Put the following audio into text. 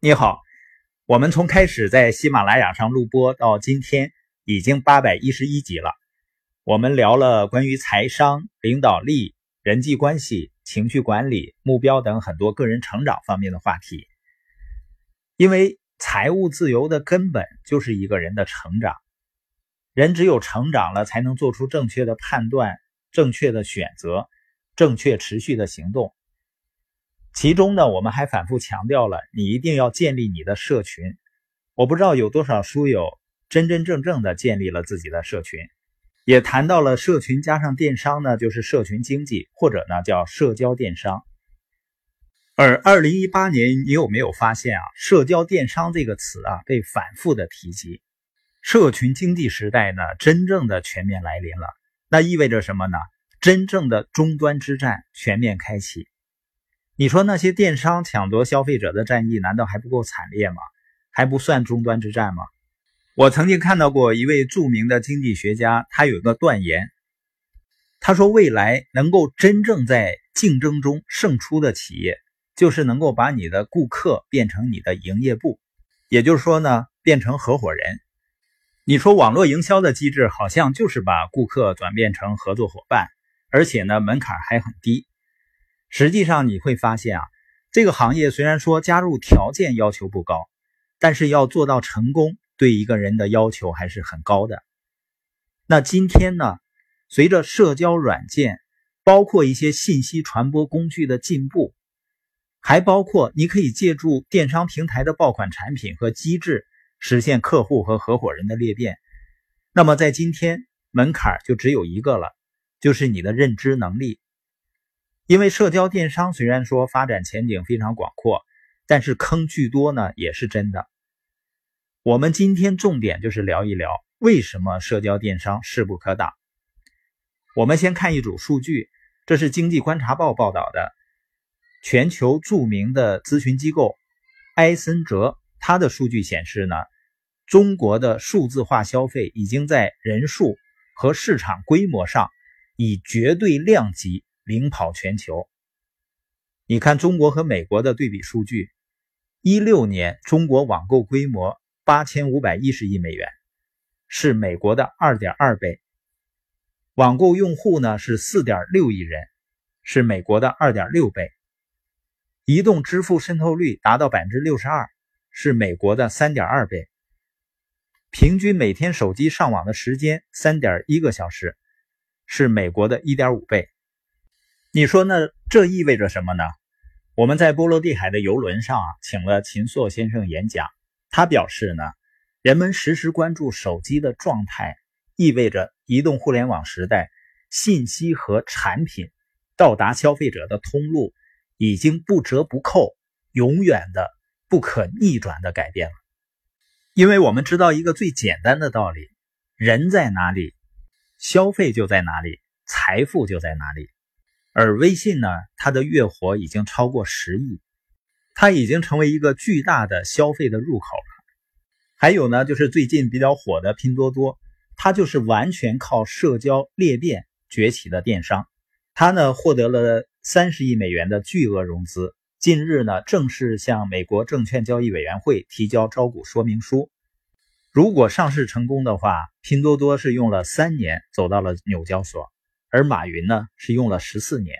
你好，我们从开始在喜马拉雅上录播到今天已经八百一十一集了。我们聊了关于财商、领导力、人际关系、情绪管理、目标等很多个人成长方面的话题。因为财务自由的根本就是一个人的成长，人只有成长了，才能做出正确的判断、正确的选择、正确持续的行动。其中呢，我们还反复强调了，你一定要建立你的社群。我不知道有多少书友真真正正的建立了自己的社群，也谈到了社群加上电商呢，就是社群经济，或者呢叫社交电商。而二零一八年，你有没有发现啊，社交电商这个词啊被反复的提及？社群经济时代呢，真正的全面来临了。那意味着什么呢？真正的终端之战全面开启。你说那些电商抢夺消费者的战役，难道还不够惨烈吗？还不算终端之战吗？我曾经看到过一位著名的经济学家，他有一个断言，他说未来能够真正在竞争中胜出的企业，就是能够把你的顾客变成你的营业部，也就是说呢，变成合伙人。你说网络营销的机制好像就是把顾客转变成合作伙伴，而且呢门槛还很低。实际上你会发现啊，这个行业虽然说加入条件要求不高，但是要做到成功，对一个人的要求还是很高的。那今天呢，随着社交软件，包括一些信息传播工具的进步，还包括你可以借助电商平台的爆款产品和机制，实现客户和合伙人的裂变。那么在今天，门槛就只有一个了，就是你的认知能力。因为社交电商虽然说发展前景非常广阔，但是坑巨多呢，也是真的。我们今天重点就是聊一聊为什么社交电商势不可挡。我们先看一组数据，这是经济观察报报道的，全球著名的咨询机构埃森哲，它的数据显示呢，中国的数字化消费已经在人数和市场规模上以绝对量级。领跑全球。你看中国和美国的对比数据，一六年中国网购规模八千五百一十亿美元，是美国的二点二倍；网购用户呢是四点六亿人，是美国的二点六倍；移动支付渗透率达到百分之六十二，是美国的三点二倍；平均每天手机上网的时间三点一个小时，是美国的一点五倍。你说呢？这意味着什么呢？我们在波罗的海的游轮上啊，请了秦朔先生演讲。他表示呢，人们时时关注手机的状态，意味着移动互联网时代信息和产品到达消费者的通路已经不折不扣、永远的不可逆转的改变了。因为我们知道一个最简单的道理：人在哪里，消费就在哪里，财富就在哪里。而微信呢，它的月活已经超过十亿，它已经成为一个巨大的消费的入口了。还有呢，就是最近比较火的拼多多，它就是完全靠社交裂变崛起的电商。它呢获得了三十亿美元的巨额融资，近日呢正式向美国证券交易委员会提交招股说明书。如果上市成功的话，拼多多是用了三年走到了纽交所。而马云呢，是用了十四年。